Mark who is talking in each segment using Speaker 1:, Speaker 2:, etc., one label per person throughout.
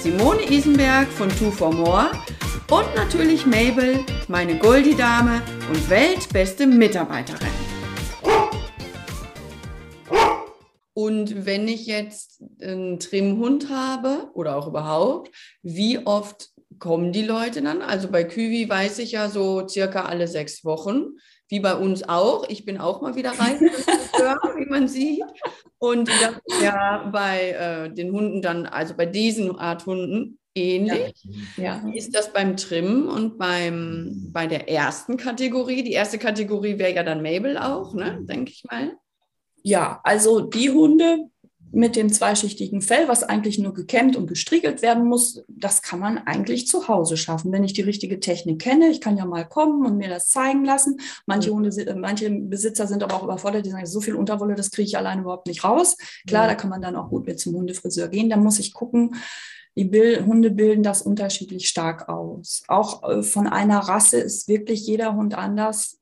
Speaker 1: Simone Isenberg von Two for More und natürlich Mabel, meine Goldie-Dame und weltbeste Mitarbeiterin. Und wenn ich jetzt einen Trimhund habe oder auch überhaupt, wie oft kommen die Leute dann? Also bei Küwi weiß ich ja so circa alle sechs Wochen, wie bei uns auch. Ich bin auch mal wieder rein, wie man sieht. Und das ist ja bei äh, den Hunden dann, also bei diesen Art Hunden ähnlich. Ja. Wie ist das beim Trimmen und beim, bei der ersten Kategorie? Die erste Kategorie wäre ja dann Mabel auch, ne? denke ich mal.
Speaker 2: Ja, also die Hunde, mit dem zweischichtigen Fell, was eigentlich nur gekämmt und gestriegelt werden muss, das kann man eigentlich zu Hause schaffen, wenn ich die richtige Technik kenne. Ich kann ja mal kommen und mir das zeigen lassen. Manche, Hunde, äh, manche Besitzer sind aber auch überfordert, die sagen, so viel Unterwolle, das kriege ich alleine überhaupt nicht raus. Klar, ja. da kann man dann auch gut mit zum Hundefriseur gehen. Da muss ich gucken, die Bild Hunde bilden das unterschiedlich stark aus. Auch äh, von einer Rasse ist wirklich jeder Hund anders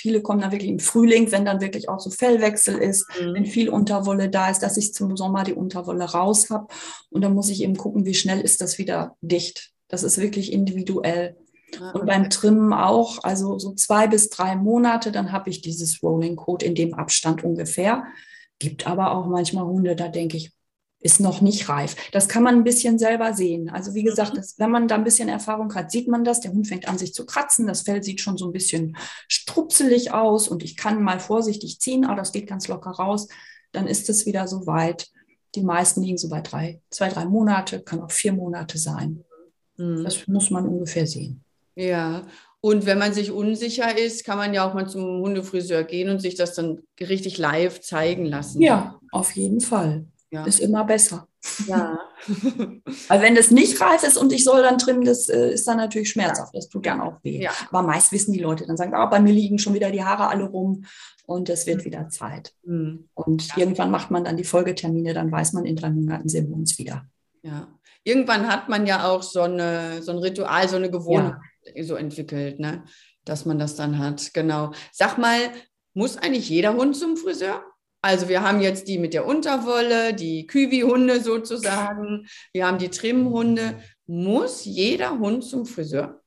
Speaker 2: viele kommen dann wirklich im Frühling, wenn dann wirklich auch so Fellwechsel ist, mhm. wenn viel Unterwolle da ist, dass ich zum Sommer die Unterwolle raus habe. Und dann muss ich eben gucken, wie schnell ist das wieder dicht. Das ist wirklich individuell. Ah, und beim Trimmen auch, also so zwei bis drei Monate, dann habe ich dieses Rolling Coat in dem Abstand ungefähr. Gibt aber auch manchmal Hunde, da denke ich, ist noch nicht reif. Das kann man ein bisschen selber sehen. Also wie gesagt, mhm. das, wenn man da ein bisschen Erfahrung hat, sieht man das. Der Hund fängt an, sich zu kratzen. Das Fell sieht schon so ein bisschen strupselig aus und ich kann mal vorsichtig ziehen, aber das geht ganz locker raus. Dann ist es wieder so weit. Die meisten liegen so bei drei, zwei, drei Monate, kann auch vier Monate sein. Mhm. Das muss man ungefähr sehen.
Speaker 1: Ja, und wenn man sich unsicher ist, kann man ja auch mal zum Hundefriseur gehen und sich das dann richtig live zeigen lassen.
Speaker 2: Ja, auf jeden Fall ja. ist immer besser. Ja. Weil wenn das nicht reif ist und ich soll dann trimmen, das äh, ist dann natürlich schmerzhaft. Das tut dann auch weh. Ja. Aber meist wissen die Leute dann sagen, ah, bei mir liegen schon wieder die Haare alle rum und es wird mhm. wieder Zeit. Mhm. Und ja. irgendwann macht man dann die Folgetermine, dann weiß man, in drei Monaten sehen wir uns wieder.
Speaker 1: Ja. Irgendwann hat man ja auch so, eine, so ein Ritual, so eine Gewohnheit so entwickelt, ne? dass man das dann hat. Genau. Sag mal, muss eigentlich jeder Hund zum Friseur? Also wir haben jetzt die mit der Unterwolle, die Küwi-Hunde sozusagen, wir haben die Trimhunde. Muss jeder Hund zum Friseur?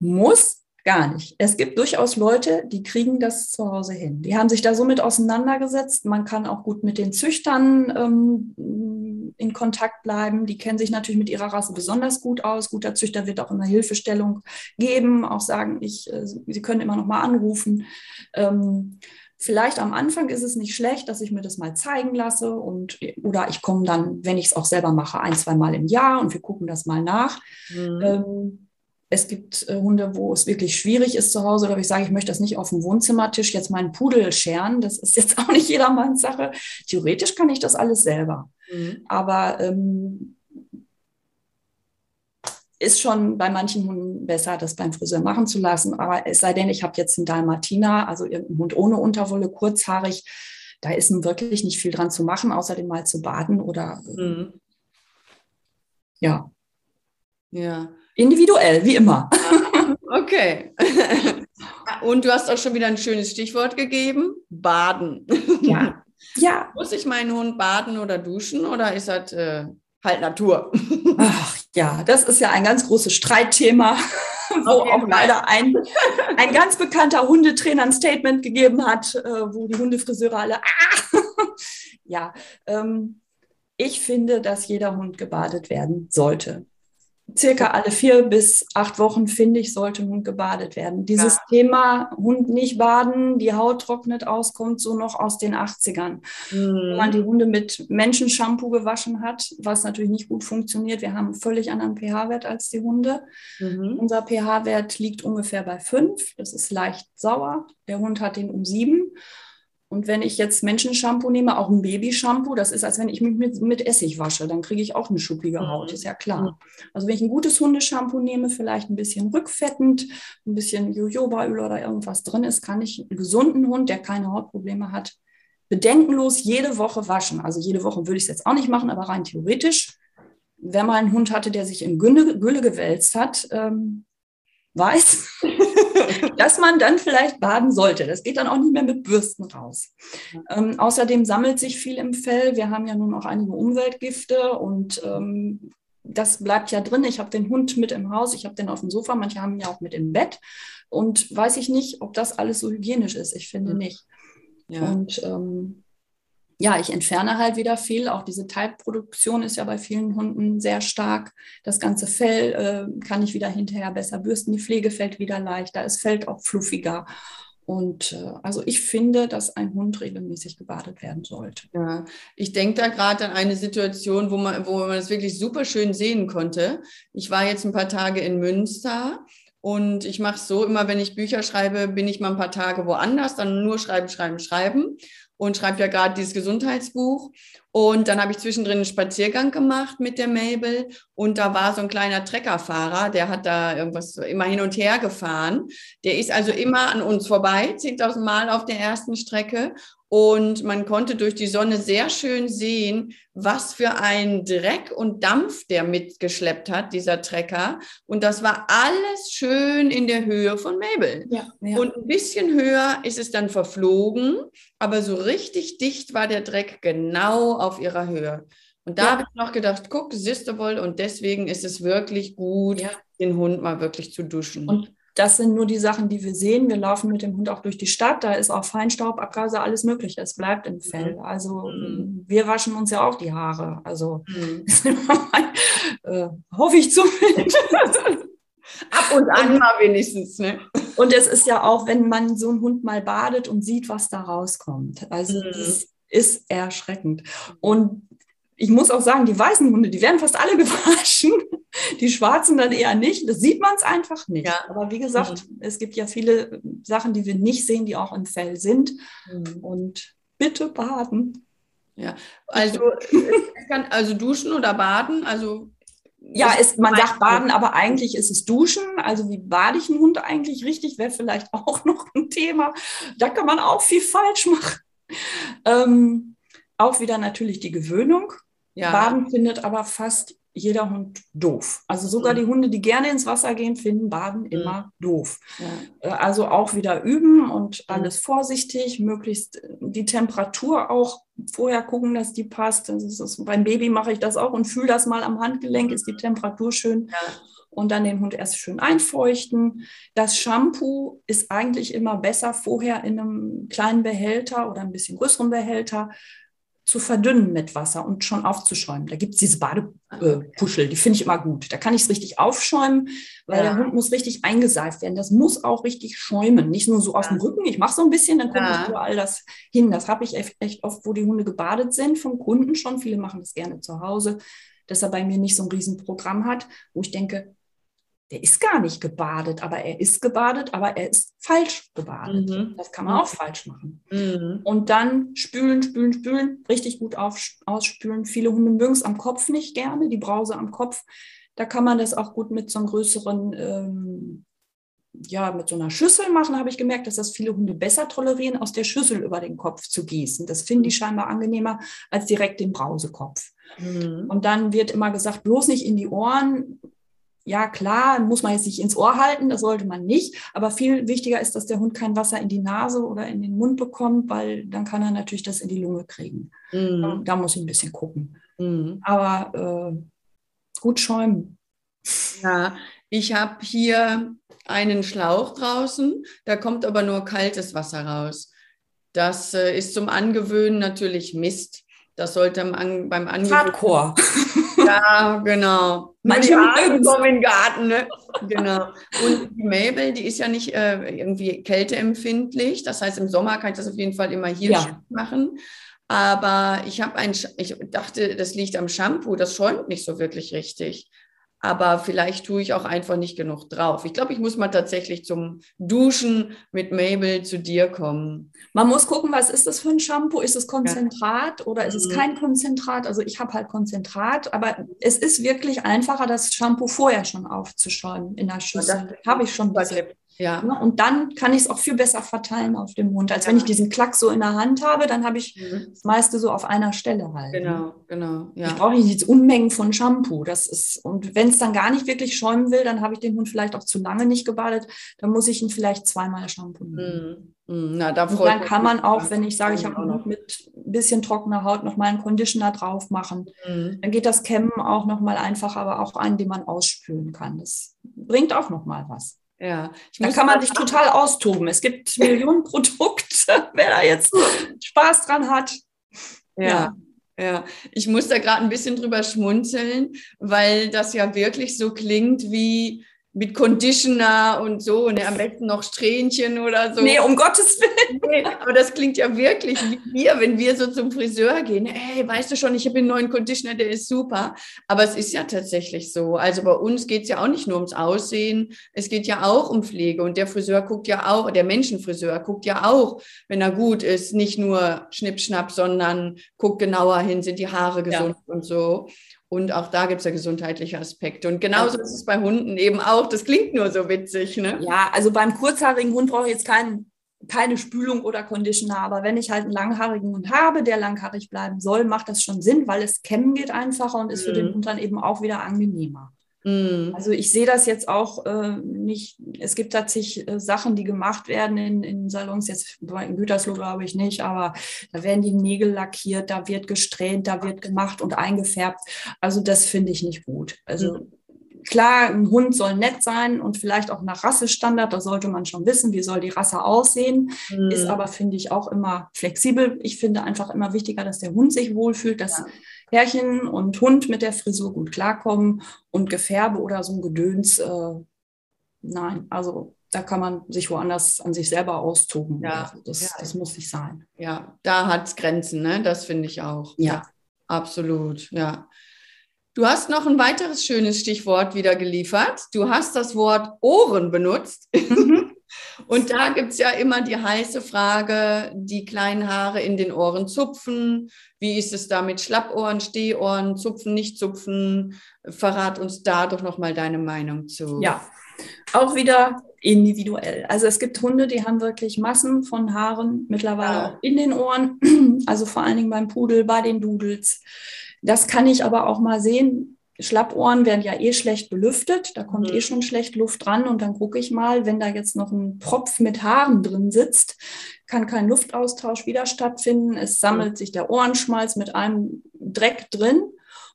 Speaker 2: Muss gar nicht. Es gibt durchaus Leute, die kriegen das zu Hause hin. Die haben sich da so mit auseinandergesetzt. Man kann auch gut mit den Züchtern ähm, in Kontakt bleiben. Die kennen sich natürlich mit ihrer Rasse besonders gut aus. Guter Züchter wird auch immer Hilfestellung geben, auch sagen, ich, äh, sie können immer noch mal anrufen. Ähm, Vielleicht am Anfang ist es nicht schlecht, dass ich mir das mal zeigen lasse und oder ich komme dann, wenn ich es auch selber mache, ein, zwei Mal im Jahr und wir gucken das mal nach. Mhm. Ähm, es gibt äh, Hunde, wo es wirklich schwierig ist zu Hause, oder ich sage, ich möchte das nicht auf dem Wohnzimmertisch jetzt meinen Pudel scheren. Das ist jetzt auch nicht jedermanns Sache. Theoretisch kann ich das alles selber. Mhm. Aber ähm, ist schon bei manchen Hunden besser, das beim Friseur machen zu lassen. Aber es sei denn, ich habe jetzt einen Dalmatiner, also irgendeinen Hund ohne Unterwolle, kurzhaarig, da ist nun wirklich nicht viel dran zu machen, außer den mal zu baden oder mhm. ja. Ja. Individuell, wie immer.
Speaker 1: Okay. Und du hast auch schon wieder ein schönes Stichwort gegeben: Baden.
Speaker 2: Ja. ja.
Speaker 1: Muss ich meinen Hund baden oder duschen oder ist das äh, halt Natur?
Speaker 2: Ach ja, das ist ja ein ganz großes Streitthema, wo auch leider ein, ein ganz bekannter Hundetrainer ein Statement gegeben hat, äh, wo die Hundefriseure alle, ah! ja, ähm, ich finde, dass jeder Hund gebadet werden sollte circa alle vier bis acht Wochen, finde ich, sollte ein Hund gebadet werden. Dieses ja. Thema Hund nicht baden, die Haut trocknet aus, kommt so noch aus den 80ern. Mhm. Wo man die Hunde mit Menschenshampoo gewaschen hat, was natürlich nicht gut funktioniert. Wir haben einen völlig anderen pH-Wert als die Hunde. Mhm. Unser pH-Wert liegt ungefähr bei fünf. Das ist leicht sauer. Der Hund hat den um sieben. Und wenn ich jetzt Menschenshampoo nehme, auch ein Babyshampoo, das ist, als wenn ich mich mit, mit Essig wasche, dann kriege ich auch eine schuppige Haut, mhm. ist ja klar. Mhm. Also wenn ich ein gutes Hundeshampoo nehme, vielleicht ein bisschen rückfettend, ein bisschen Jojobaöl oder irgendwas drin ist, kann ich einen gesunden Hund, der keine Hautprobleme hat, bedenkenlos jede Woche waschen. Also jede Woche würde ich es jetzt auch nicht machen, aber rein theoretisch, wenn man einen Hund hatte, der sich in Gülle, Gülle gewälzt hat, ähm, weiß, dass man dann vielleicht baden sollte. Das geht dann auch nicht mehr mit Bürsten raus. Ähm, außerdem sammelt sich viel im Fell. Wir haben ja nun auch einige Umweltgifte und ähm, das bleibt ja drin. Ich habe den Hund mit im Haus, ich habe den auf dem Sofa, manche haben ihn ja auch mit im Bett. Und weiß ich nicht, ob das alles so hygienisch ist. Ich finde nicht. Ja. Und ähm, ja, ich entferne halt wieder viel. Auch diese Teilproduktion ist ja bei vielen Hunden sehr stark. Das ganze Fell äh, kann ich wieder hinterher besser bürsten. Die Pflege fällt wieder leichter. Es fällt auch fluffiger. Und äh, also ich finde, dass ein Hund regelmäßig gebadet werden sollte.
Speaker 1: Ja, ich denke da gerade an eine Situation, wo man, wo man es wirklich super schön sehen konnte. Ich war jetzt ein paar Tage in Münster und ich mache es so, immer wenn ich Bücher schreibe, bin ich mal ein paar Tage woanders, dann nur schreiben, schreiben, schreiben und schreibe ja gerade dieses Gesundheitsbuch. Und dann habe ich zwischendrin einen Spaziergang gemacht mit der Mabel und da war so ein kleiner Treckerfahrer, der hat da irgendwas immer hin und her gefahren. Der ist also immer an uns vorbei, 10.000 Mal auf der ersten Strecke und man konnte durch die Sonne sehr schön sehen, was für ein Dreck und Dampf der mitgeschleppt hat, dieser Trecker. Und das war alles schön in der Höhe von Mabel. Ja, ja. Und ein bisschen höher ist es dann verflogen, aber so richtig dicht war der Dreck genau auf ihrer Höhe. Und da ja. habe ich noch gedacht, guck, siehst du wohl, und deswegen ist es wirklich gut, ja. den Hund mal wirklich zu duschen.
Speaker 2: Und das sind nur die Sachen, die wir sehen. Wir laufen mit dem Hund auch durch die Stadt. Da ist auch Feinstaub, Abgase, alles Mögliche. Es bleibt im Fell. Mhm. Also mhm. wir waschen uns ja auch die Haare. Also mhm. äh, hoffe ich zumindest.
Speaker 1: Ab und an mal wenigstens. Ne?
Speaker 2: Und es ist ja auch, wenn man so einen Hund mal badet und sieht, was da rauskommt. Also mhm. das ist erschreckend. Und ich muss auch sagen, die weißen Hunde, die werden fast alle gewaschen. Die schwarzen dann eher nicht. Das sieht man es einfach nicht. Ja. Aber wie gesagt, mhm. es gibt ja viele Sachen, die wir nicht sehen, die auch im Fell sind. Mhm. Und bitte baden.
Speaker 1: Ja, also, kann, also duschen oder baden, also
Speaker 2: ja, ist, man sagt baden, aber eigentlich ist es duschen. Also wie bade ich einen Hund eigentlich richtig, wäre vielleicht auch noch ein Thema. Da kann man auch viel falsch machen. Ähm, auch wieder natürlich die Gewöhnung. Ja. Baden findet aber fast jeder Hund doof. Also sogar mhm. die Hunde, die gerne ins Wasser gehen, finden Baden mhm. immer doof. Ja. Äh, also auch wieder üben und mhm. alles vorsichtig, möglichst äh, die Temperatur auch vorher gucken, dass die passt. Das ist, beim Baby mache ich das auch und fühle das mal am Handgelenk, ist die Temperatur schön. Ja. Und dann den Hund erst schön einfeuchten. Das Shampoo ist eigentlich immer besser vorher in einem kleinen Behälter oder ein bisschen größeren Behälter zu verdünnen mit Wasser und schon aufzuschäumen. Da gibt es diese Badepuschel, die finde ich immer gut. Da kann ich es richtig aufschäumen, weil ja. der Hund muss richtig eingeseift werden. Das muss auch richtig schäumen, nicht nur so auf dem Rücken. Ich mache so ein bisschen, dann kommt ja. überall das hin. Das habe ich echt oft, wo die Hunde gebadet sind, vom Kunden schon. Viele machen das gerne zu Hause, dass er bei mir nicht so ein Riesenprogramm hat, wo ich denke, der ist gar nicht gebadet, aber er ist gebadet, aber er ist falsch gebadet. Mhm. Das kann man auch falsch machen. Mhm. Und dann spülen, spülen, spülen, richtig gut auf, ausspülen. Viele Hunde mögen es am Kopf nicht gerne, die Brause am Kopf. Da kann man das auch gut mit so einem größeren, ähm, ja, mit so einer Schüssel machen, habe ich gemerkt, dass das viele Hunde besser tolerieren, aus der Schüssel über den Kopf zu gießen. Das finden die scheinbar angenehmer als direkt den Brausekopf. Mhm. Und dann wird immer gesagt, bloß nicht in die Ohren, ja, klar, muss man jetzt nicht ins Ohr halten, das sollte man nicht. Aber viel wichtiger ist, dass der Hund kein Wasser in die Nase oder in den Mund bekommt, weil dann kann er natürlich das in die Lunge kriegen. Mhm. Da muss ich ein bisschen gucken. Mhm. Aber äh, gut schäumen.
Speaker 1: Ja, ich habe hier einen Schlauch draußen, da kommt aber nur kaltes Wasser raus. Das äh, ist zum Angewöhnen natürlich Mist. Das sollte beim, beim Angewöhnen.
Speaker 2: Hardcore.
Speaker 1: Ja, genau.
Speaker 2: Manche
Speaker 1: Arten kommen in den Garten, ne? Genau. Und die Mabel, die ist ja nicht äh, irgendwie kälteempfindlich. Das heißt, im Sommer kann ich das auf jeden Fall immer hier ja. machen. Aber ich habe ein, ich dachte, das liegt am Shampoo. Das schäumt nicht so wirklich richtig. Aber vielleicht tue ich auch einfach nicht genug drauf. Ich glaube, ich muss mal tatsächlich zum Duschen mit Mabel zu dir kommen.
Speaker 2: Man muss gucken, was ist das für ein Shampoo? Ist es Konzentrat ja. oder ist es mhm. kein Konzentrat? Also ich habe halt Konzentrat, aber es ist wirklich einfacher, das Shampoo vorher schon aufzuschäumen in der Schüssel. Habe ich schon gesehen. Ja. Ne? Und dann kann ich es auch viel besser verteilen auf dem Mund, als ja. wenn ich diesen Klack so in der Hand habe, dann habe ich mhm. das meiste so auf einer Stelle halt.
Speaker 1: Ne? Genau, genau.
Speaker 2: Ja. Ich brauche nicht jetzt Unmengen von Shampoo. Das ist, und wenn es dann gar nicht wirklich schäumen will, dann habe ich den Hund vielleicht auch zu lange nicht gebadet, dann muss ich ihn vielleicht zweimal Shampoo nehmen. Mhm. mhm. Na, da und dann kann man auch, wenn ich sage, ich habe noch mit ein bisschen trockener Haut noch mal einen Conditioner drauf machen, mhm. dann geht das Kämmen auch noch mal einfacher, aber auch einen, den man ausspülen kann. Das bringt auch noch mal was.
Speaker 1: Ja,
Speaker 2: da kann man sich total austoben. Es gibt Millionen Produkte, wer da jetzt Spaß dran hat.
Speaker 1: Ja. ja. Ja, ich muss da gerade ein bisschen drüber schmunzeln, weil das ja wirklich so klingt wie, mit Conditioner und so und am besten noch Strähnchen oder so.
Speaker 2: Nee, um Gottes Willen.
Speaker 1: Nee, aber das klingt ja wirklich wie wir, wenn wir so zum Friseur gehen. Hey, weißt du schon, ich habe einen neuen Conditioner, der ist super. Aber es ist ja tatsächlich so. Also bei uns geht es ja auch nicht nur ums Aussehen, es geht ja auch um Pflege. Und der Friseur guckt ja auch, der Menschenfriseur guckt ja auch, wenn er gut ist, nicht nur Schnippschnapp, sondern guckt genauer hin, sind die Haare gesund ja. und so. Und auch da gibt es ja gesundheitliche Aspekte. Und genauso ist es bei Hunden eben auch. Das klingt nur so witzig. Ne?
Speaker 2: Ja, also beim kurzhaarigen Hund brauche ich jetzt kein, keine Spülung oder Conditioner. Aber wenn ich halt einen langhaarigen Hund habe, der langhaarig bleiben soll, macht das schon Sinn, weil es kämmen geht einfacher und ist mhm. für den mhm. Hund dann eben auch wieder angenehmer. Mhm. Also ich sehe das jetzt auch äh, nicht, es gibt tatsächlich äh, Sachen, die gemacht werden in, in Salons, jetzt in Gütersloh glaube ich nicht, aber da werden die Nägel lackiert, da wird gesträhnt, da wird gemacht und eingefärbt. Also das finde ich nicht gut. Also mhm. Klar, ein Hund soll nett sein und vielleicht auch nach Rassestandard, da sollte man schon wissen, wie soll die Rasse aussehen. Mhm. Ist aber, finde ich, auch immer flexibel. Ich finde einfach immer wichtiger, dass der Hund sich wohlfühlt, dass ja Herrchen und Hund mit der Frisur gut klarkommen und Gefärbe oder so ein Gedöns, äh, nein, also da kann man sich woanders an sich selber austoben.
Speaker 1: Ja,
Speaker 2: also das,
Speaker 1: ja.
Speaker 2: das muss nicht sein.
Speaker 1: Ja, da hat es Grenzen, ne? das finde ich auch.
Speaker 2: Ja. ja.
Speaker 1: Absolut, ja. Du hast noch ein weiteres schönes Stichwort wieder geliefert. Du hast das Wort Ohren benutzt. Mhm. Und da gibt es ja immer die heiße Frage, die kleinen Haare in den Ohren zupfen. Wie ist es da mit Schlappohren, Stehohren, zupfen, nicht zupfen? Verrat uns da doch nochmal deine Meinung zu.
Speaker 2: Ja, auch wieder individuell. Also es gibt Hunde, die haben wirklich Massen von Haaren mittlerweile ja. auch in den Ohren. Also vor allen Dingen beim Pudel, bei den Dudels. Das kann ich aber auch mal sehen, Schlappohren werden ja eh schlecht belüftet, da kommt mhm. eh schon schlecht Luft dran und dann gucke ich mal, wenn da jetzt noch ein Propf mit Haaren drin sitzt, kann kein Luftaustausch wieder stattfinden. Es sammelt mhm. sich der Ohrenschmalz mit einem Dreck drin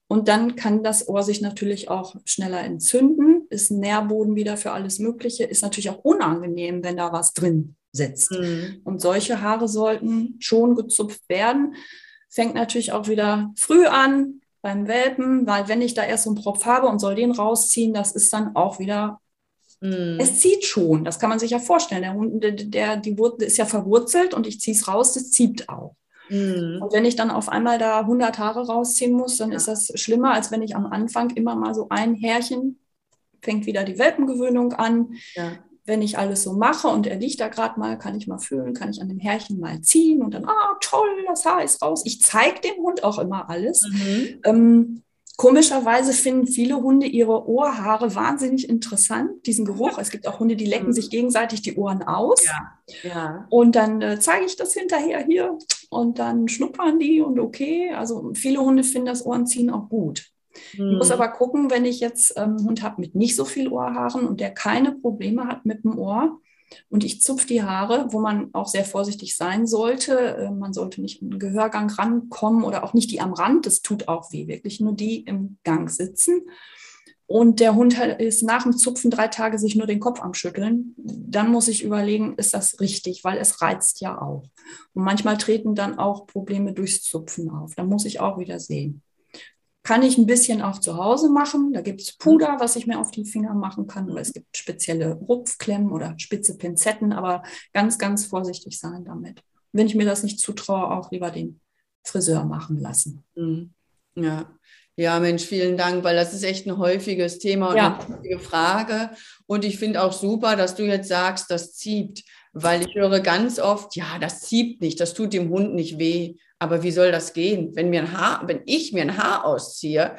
Speaker 2: und dann kann das Ohr sich natürlich auch schneller entzünden, ist ein Nährboden wieder für alles Mögliche, ist natürlich auch unangenehm, wenn da was drin sitzt. Mhm. Und solche Haare sollten schon gezupft werden. Fängt natürlich auch wieder früh an, beim Welpen, weil wenn ich da erst so einen Propf habe und soll den rausziehen, das ist dann auch wieder, mm. es zieht schon, das kann man sich ja vorstellen. Der Hund, der, der die Wurzel ist ja verwurzelt und ich ziehe es raus, das zieht auch. Mm. Und wenn ich dann auf einmal da 100 Haare rausziehen muss, dann ja. ist das schlimmer, als wenn ich am Anfang immer mal so ein Härchen, fängt wieder die Welpengewöhnung an. Ja wenn ich alles so mache und er liegt da gerade mal, kann ich mal fühlen, kann ich an dem Härchen mal ziehen und dann, ah, toll, das Haar ist raus. Ich zeige dem Hund auch immer alles. Mhm. Ähm, komischerweise finden viele Hunde ihre Ohrhaare wahnsinnig interessant, diesen Geruch. Es gibt auch Hunde, die lecken mhm. sich gegenseitig die Ohren aus. Ja. Ja. Und dann äh, zeige ich das hinterher hier und dann schnuppern die und okay. Also viele Hunde finden das Ohrenziehen auch gut. Ich muss hm. aber gucken, wenn ich jetzt ähm, einen Hund habe mit nicht so viel Ohrhaaren und der keine Probleme hat mit dem Ohr und ich zupfe die Haare, wo man auch sehr vorsichtig sein sollte. Äh, man sollte nicht in den Gehörgang rankommen oder auch nicht die am Rand, das tut auch weh, wirklich nur die im Gang sitzen. Und der Hund ist nach dem Zupfen drei Tage sich nur den Kopf am Schütteln. Dann muss ich überlegen, ist das richtig, weil es reizt ja auch. Und manchmal treten dann auch Probleme durchs Zupfen auf. Da muss ich auch wieder sehen. Kann ich ein bisschen auch zu Hause machen. Da gibt es Puder, was ich mir auf die Finger machen kann. Oder es gibt spezielle Rupfklemmen oder spitze Pinzetten, aber ganz, ganz vorsichtig sein damit. Wenn ich mir das nicht zutraue, auch lieber den Friseur machen lassen.
Speaker 1: Mhm. Ja, Ja, Mensch, vielen Dank, weil das ist echt ein häufiges Thema und
Speaker 2: Ja.
Speaker 1: eine häufige Frage. Und ich finde auch super, dass du jetzt sagst, das zieht, weil ich höre ganz oft, ja, das zieht nicht, das tut dem Hund nicht weh. Aber wie soll das gehen? Wenn mir ein Haar, wenn ich mir ein Haar ausziehe,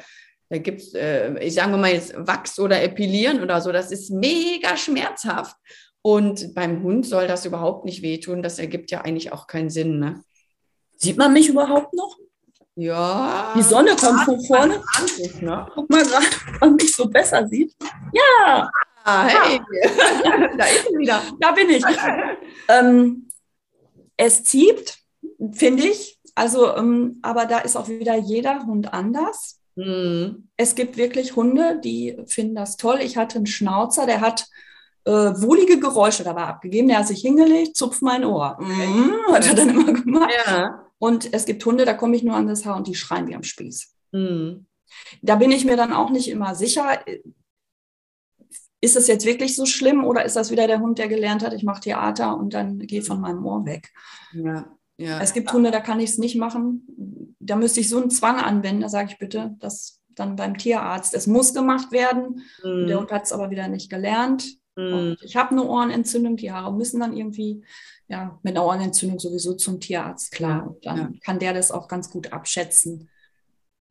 Speaker 1: da gibt es, äh, ich sage mal jetzt Wachs oder Epilieren oder so, das ist mega schmerzhaft. Und beim Hund soll das überhaupt nicht wehtun. Das ergibt ja eigentlich auch keinen Sinn, ne?
Speaker 2: Sieht man mich überhaupt noch?
Speaker 1: Ja.
Speaker 2: Die Sonne kommt von vorne.
Speaker 1: Anruf, ne?
Speaker 2: Guck mal gerade, ob man mich so besser sieht. Ja,
Speaker 1: Ah, hey, da ist sie wieder.
Speaker 2: da bin ich. ähm, es zieht, finde ich. Also, ähm, aber da ist auch wieder jeder Hund anders.
Speaker 1: Hm.
Speaker 2: Es gibt wirklich Hunde, die finden das toll. Ich hatte einen Schnauzer, der hat äh, wohlige Geräusche dabei abgegeben. Der hat sich hingelegt, zupft mein Ohr. Mhm, hat er dann immer gemacht.
Speaker 1: Ja.
Speaker 2: Und es gibt Hunde, da komme ich nur an das Haar und die schreien wie am Spieß.
Speaker 1: Hm.
Speaker 2: Da bin ich mir dann auch nicht immer sicher. Ist es jetzt wirklich so schlimm oder ist das wieder der Hund, der gelernt hat, ich mache Theater und dann geht von meinem Ohr weg?
Speaker 1: Ja. Ja.
Speaker 2: Es gibt Hunde, da kann ich es nicht machen. Da müsste ich so einen Zwang anwenden. Da sage ich bitte, das dann beim Tierarzt. Es muss gemacht werden.
Speaker 1: Hm.
Speaker 2: Der Hund hat es aber wieder nicht gelernt.
Speaker 1: Hm.
Speaker 2: Und ich habe eine Ohrenentzündung. Die Haare müssen dann irgendwie ja, mit einer Ohrenentzündung sowieso zum Tierarzt. Klar,
Speaker 1: Ja,
Speaker 2: und dann
Speaker 1: ja.
Speaker 2: kann der das auch ganz gut abschätzen.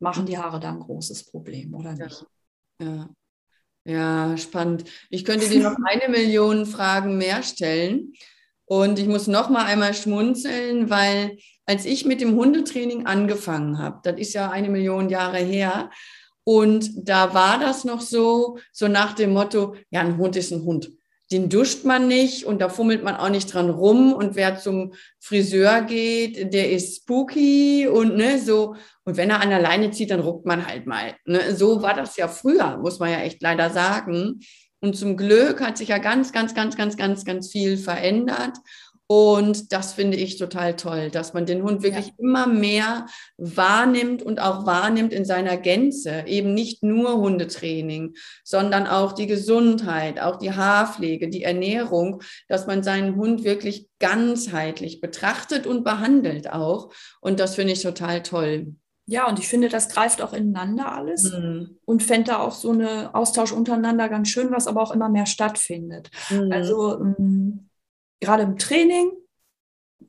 Speaker 2: Machen die Haare da ein großes Problem oder
Speaker 1: Ja.
Speaker 2: nicht?
Speaker 1: Ja. ja, spannend. Ich könnte dir noch eine Million Fragen mehr stellen. Und ich muss noch mal einmal schmunzeln, weil als ich mit dem Hundetraining angefangen habe, das ist ja eine Million Jahre her, und da war das noch so, so nach dem Motto, ja, ein Hund ist ein Hund. Den duscht man nicht und da fummelt man auch nicht dran rum. Und wer zum Friseur geht, der ist spooky und ne, so. Und wenn er an der Leine zieht, dann ruckt man halt mal. Ne? So war das ja früher, muss man ja echt leider sagen. Und zum Glück hat sich ja ganz, ganz, ganz, ganz, ganz, ganz viel verändert. Und das finde ich total toll, dass man den Hund wirklich
Speaker 2: Ja.
Speaker 1: immer mehr wahrnimmt und auch wahrnimmt in seiner Gänze. Eben nicht nur Hundetraining, sondern auch die Gesundheit, auch die Haarpflege, die Ernährung, dass man seinen Hund wirklich ganzheitlich betrachtet und behandelt auch. Und das finde ich total toll.
Speaker 2: Ja, und ich finde, das greift auch ineinander alles
Speaker 1: Mhm.
Speaker 2: und fände da auch so eine Austausch untereinander ganz schön, was aber auch immer mehr stattfindet.
Speaker 1: Mhm.
Speaker 2: Also ähm, gerade im Training,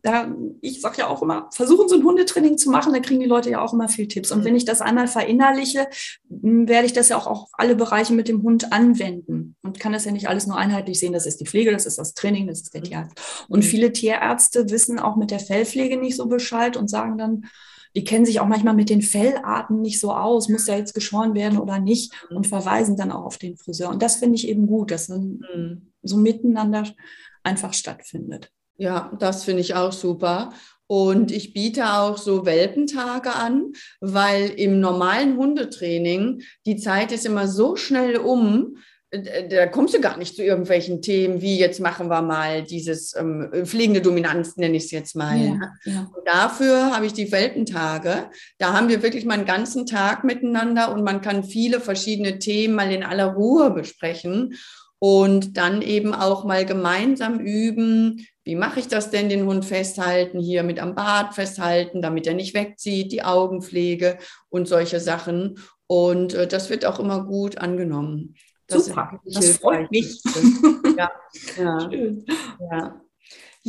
Speaker 2: da, ich sage ja auch immer, versuchen so ein Hundetraining zu machen, da kriegen die Leute ja auch immer viel Tipps. Und
Speaker 1: Mhm.
Speaker 2: wenn ich das einmal verinnerliche, werde ich das ja auch auf alle Bereiche mit dem Hund anwenden und kann das ja nicht alles nur einheitlich sehen. Das ist die Pflege, das ist das Training, das ist der
Speaker 1: Mhm.
Speaker 2: Tierarzt. Und
Speaker 1: Mhm.
Speaker 2: viele Tierärzte wissen auch mit der Fellpflege nicht so Bescheid und sagen dann, die kennen sich auch manchmal mit den Fellarten nicht so aus, muss der jetzt geschoren werden oder nicht
Speaker 1: Mhm.
Speaker 2: und verweisen dann auch auf den Friseur. Und das finde ich eben gut, dass dann
Speaker 1: Mhm.
Speaker 2: so miteinander einfach stattfindet.
Speaker 1: Ja, das finde ich auch super. Und ich biete auch so Welpentage an, weil im normalen Hundetraining die Zeit ist immer so schnell um, da kommst du gar nicht zu irgendwelchen Themen, wie jetzt machen wir mal dieses ähm, pflegende Dominanz, nenne ich es jetzt mal.
Speaker 2: ja.
Speaker 1: Und dafür habe ich die Welpentage. Da haben wir wirklich mal einen ganzen Tag miteinander und man kann viele verschiedene Themen mal in aller Ruhe besprechen und dann eben auch mal gemeinsam üben. Wie mache ich das denn, den Hund festhalten, hier mit am Bart festhalten, damit er nicht wegzieht, die Augenpflege und solche Sachen. Und äh, das wird auch immer gut angenommen.
Speaker 2: Super,
Speaker 1: ist wirklich
Speaker 2: das freut mich.
Speaker 1: Ja, ja.
Speaker 2: Schön.
Speaker 1: Ja.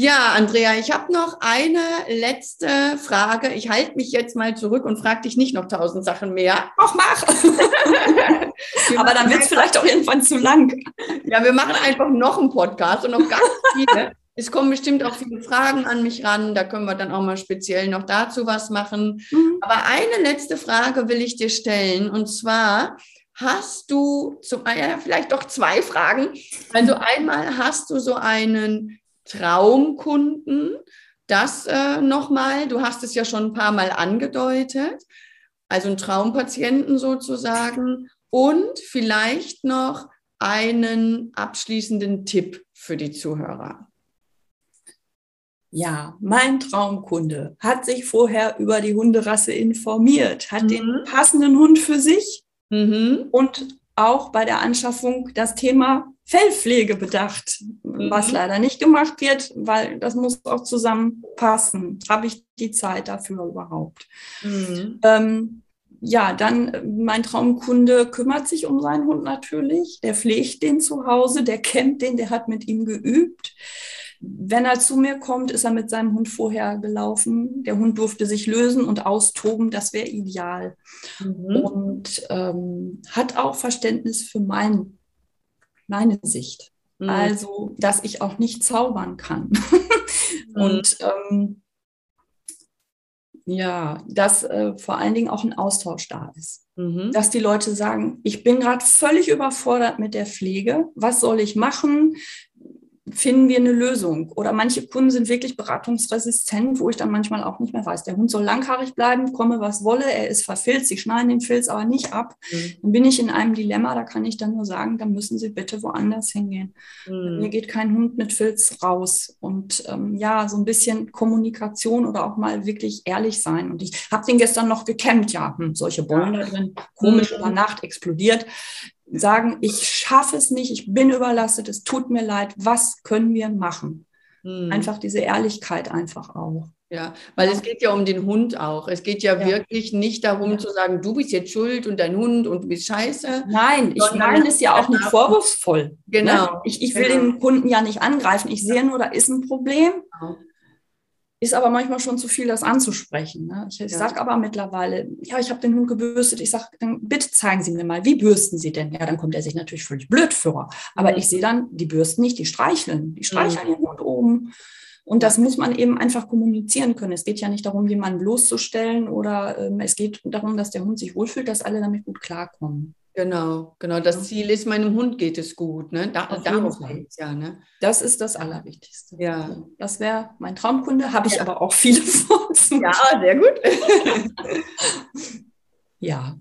Speaker 1: Ja, Andrea, ich habe noch eine letzte Frage. Ich halte mich jetzt mal zurück und frage dich nicht noch tausend Sachen mehr.
Speaker 2: Ach, mach! Aber dann wird es vielleicht auch irgendwann zu lang.
Speaker 1: Ja, wir machen einfach noch einen Podcast und noch ganz viele. Es kommen bestimmt auch viele Fragen an mich ran. Da können wir dann auch mal speziell noch dazu was machen. Aber eine letzte Frage will ich dir stellen. Und zwar, hast du zum, ja, vielleicht doch zwei Fragen. Also einmal hast du so einen Traumkunden, das äh, nochmal, du hast es ja schon ein paar Mal angedeutet, also einen Traumpatienten sozusagen und vielleicht noch einen abschließenden Tipp für die Zuhörer.
Speaker 2: Ja, mein Traumkunde hat sich vorher über die Hunderasse informiert, hat
Speaker 1: Mhm.
Speaker 2: den passenden Hund für sich
Speaker 1: Mhm.
Speaker 2: und auch bei der Anschaffung das Thema Fellpflege bedacht, was
Speaker 1: Mhm.
Speaker 2: leider nicht gemacht wird, weil das muss auch zusammenpassen. Habe ich die Zeit dafür überhaupt?
Speaker 1: Mhm.
Speaker 2: Ähm, ja, dann mein Traumkunde kümmert sich um seinen Hund natürlich. Der pflegt den zu Hause, der kennt den, der hat mit ihm geübt. Wenn er zu mir kommt, ist er mit seinem Hund vorher gelaufen. Der Hund durfte sich lösen und austoben, das wäre ideal. Mhm. Und ähm, hat auch Verständnis für mein, meine Sicht. Mhm. Also, dass ich auch nicht zaubern kann. mhm. Und ähm, ja, dass äh, vor allen Dingen auch ein Austausch da ist. Mhm. Dass die Leute sagen, ich bin gerade völlig überfordert mit der Pflege. Was soll ich machen? Finden wir eine Lösung. Oder manche Kunden sind wirklich beratungsresistent, wo ich dann manchmal auch nicht mehr weiß. Der Hund soll langhaarig bleiben, komme was wolle, er ist verfilzt, sie schneiden den Filz aber nicht ab. Mhm. Dann bin ich in einem Dilemma, da kann ich dann nur sagen, dann müssen Sie bitte woanders hingehen. Mhm. Mir geht kein Hund mit Filz raus. Und ähm, ja, so ein bisschen Kommunikation oder auch mal wirklich ehrlich sein. Und ich habe den gestern noch gekämmt, ja, hm, solche Bollen da drin, komisch mhm. über Nacht explodiert sagen, ich schaffe es nicht, ich bin überlastet, es tut mir leid, was können wir machen? Hm. Einfach diese Ehrlichkeit einfach auch.
Speaker 1: Ja, weil es geht ja um den Hund auch. Es geht ja, ja. wirklich nicht darum ja. zu sagen, du bist jetzt schuld und dein Hund und du bist scheiße.
Speaker 2: Nein, ich meine es ja auch nicht vorwurfsvoll. Ne? Genau. Ne? Ich, ich will genau. den Kunden ja nicht angreifen. Ich sehe nur, da ist ein Problem. Genau ist aber manchmal schon zu viel, das anzusprechen. Ne? Ich, ich ja. sage aber mittlerweile, ja, ich habe den Hund gebürstet. Ich sage, dann bitte zeigen Sie mir mal, wie bürsten Sie denn? Ja, dann kommt er sich natürlich völlig blöd vor. Aber mhm. ich sehe dann, die bürsten nicht, die streicheln. Die streicheln mhm. den Hund oben. Und das muss man eben einfach kommunizieren können. Es geht ja nicht darum, jemanden bloßzustellen oder ähm, es geht darum, dass der Hund sich wohlfühlt, dass alle damit gut klarkommen.
Speaker 1: Genau, genau. Das Ziel ist, meinem Hund geht es gut. Ne? Da,
Speaker 2: darauf geht es ja. Ne? Das ist das Allerwichtigste. Ja. Das wäre mein Traumkunde, habe ich ja. aber auch viele von.
Speaker 1: Ja, sehr gut.
Speaker 2: ja.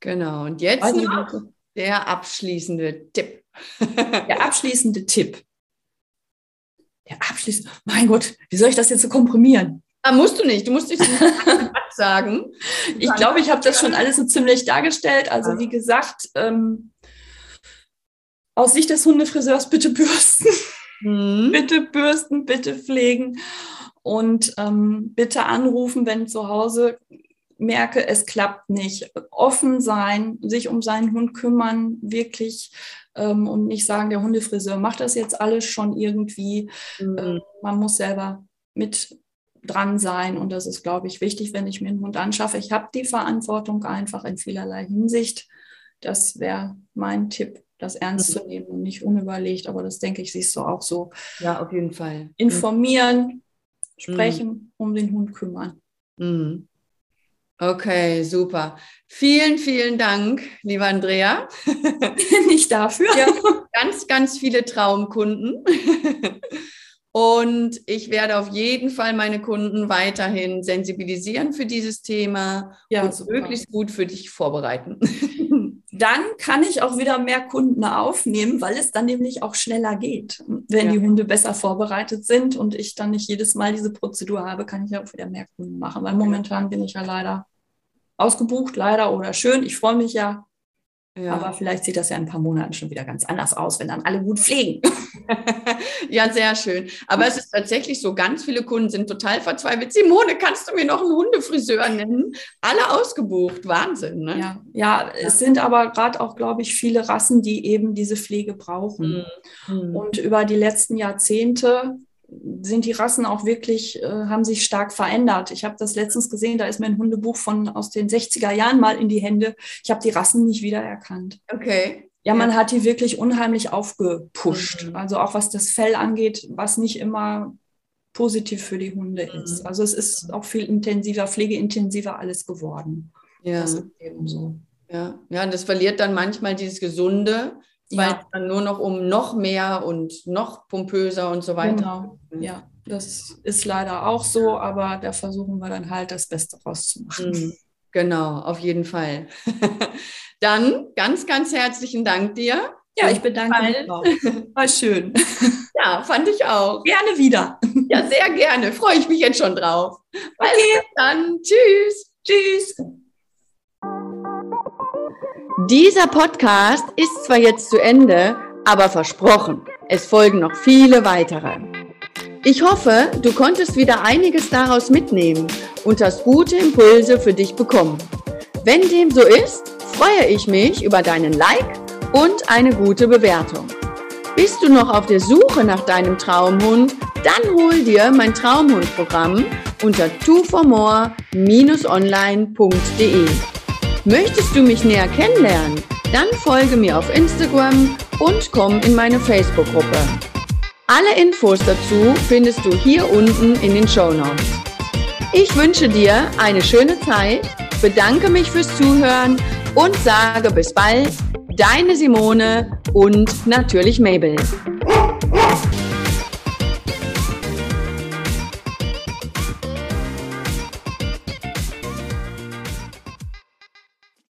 Speaker 1: Genau. Und jetzt also, der abschließende Tipp.
Speaker 2: der abschließende Tipp. Der abschließende, mein Gott, wie soll ich das jetzt so komprimieren?
Speaker 1: Ah, musst du nicht. Du musst nicht sagen.
Speaker 2: Ich glaube, ich habe das schon alles so ziemlich dargestellt. Also wie gesagt, ähm, aus Sicht des Hundefriseurs bitte bürsten. Mhm. bitte bürsten, bitte pflegen und ähm, bitte anrufen, wenn zu Hause merke, es klappt nicht. Offen sein, sich um seinen Hund kümmern, wirklich ähm, und nicht sagen, der Hundefriseur macht das jetzt alles schon irgendwie. Mhm. Ähm, man muss selber mit dran sein. Und das ist, glaube ich, wichtig, wenn ich mir einen Hund anschaffe. Ich habe die Verantwortung einfach in vielerlei Hinsicht. Das wäre mein Tipp, das ernst mhm. zu nehmen und nicht unüberlegt. Aber das denke ich, siehst du auch so.
Speaker 1: Ja, auf jeden Fall.
Speaker 2: Informieren, mhm. sprechen, mhm. um den Hund kümmern.
Speaker 1: Mhm. Okay, super. Vielen, vielen Dank, lieber Andrea.
Speaker 2: Nicht dafür.
Speaker 1: Ja, ganz, ganz viele Traumkunden. Und ich werde auf jeden Fall meine Kunden weiterhin sensibilisieren für dieses Thema ja, und super. möglichst gut für dich vorbereiten.
Speaker 2: Dann kann ich auch wieder mehr Kunden aufnehmen, weil es dann nämlich auch schneller geht. Wenn ja. die Hunde besser vorbereitet sind und ich dann nicht jedes Mal diese Prozedur habe, kann ich auch wieder mehr Kunden machen, weil momentan bin ich ja leider ausgebucht, leider oder schön. Ich freue mich ja ja. Aber vielleicht sieht das ja in ein paar Monaten schon wieder ganz anders aus, wenn dann alle gut pflegen.
Speaker 1: ja, sehr schön. Aber es ist tatsächlich so, ganz viele Kunden sind total verzweifelt. Simone, kannst du mir noch einen Hundefriseur nennen? Alle ausgebucht. Wahnsinn, ne?
Speaker 2: Ja, ja, es sind aber gerade auch, glaube ich, viele Rassen, die eben diese Pflege brauchen. Mhm. Und über die letzten Jahrzehnte sind die Rassen auch wirklich, äh, haben sich stark verändert. Ich habe das letztens gesehen, da ist mir ein Hundebuch von aus den 60er Jahren mal in die Hände. Ich habe die Rassen nicht wiedererkannt.
Speaker 1: Okay.
Speaker 2: Ja, man hat die wirklich unheimlich aufgepusht. Mhm. Also auch was das Fell angeht, was nicht immer positiv für die Hunde mhm. ist. Also es ist auch viel intensiver, pflegeintensiver alles geworden.
Speaker 1: Ja. Das ist eben so. Ja, ja, und das verliert dann manchmal dieses Gesunde, weil ja. es dann nur noch um noch mehr und noch pompöser und so weiter. Genau,
Speaker 2: ja, das ist leider auch so, aber da versuchen wir dann halt das Beste rauszumachen. Mhm.
Speaker 1: Genau, auf jeden Fall. dann ganz, ganz herzlichen Dank dir.
Speaker 2: Ja, ich bedanke mich auch.
Speaker 1: War schön. Ja, fand ich auch.
Speaker 2: Gerne wieder.
Speaker 1: Ja, sehr gerne. Freue ich mich jetzt schon drauf. Okay. Also dann. Tschüss. Tschüss. Dieser Podcast ist zwar jetzt zu Ende, aber versprochen, es folgen noch viele weitere. Ich hoffe, du konntest wieder einiges daraus mitnehmen und hast gute Impulse für dich bekommen. Wenn dem so ist, freue ich mich über deinen Like und eine gute Bewertung. Bist du noch auf der Suche nach deinem Traumhund? Dann hol dir mein Traumhundprogramm unter twoformore-online.de. Möchtest du mich näher kennenlernen? Dann folge mir auf Instagram und komm in meine Facebook-Gruppe. Alle Infos dazu findest du hier unten in den Show Notes. Ich wünsche dir eine schöne Zeit, bedanke mich fürs Zuhören und sage bis bald, deine Simone und natürlich Mabel.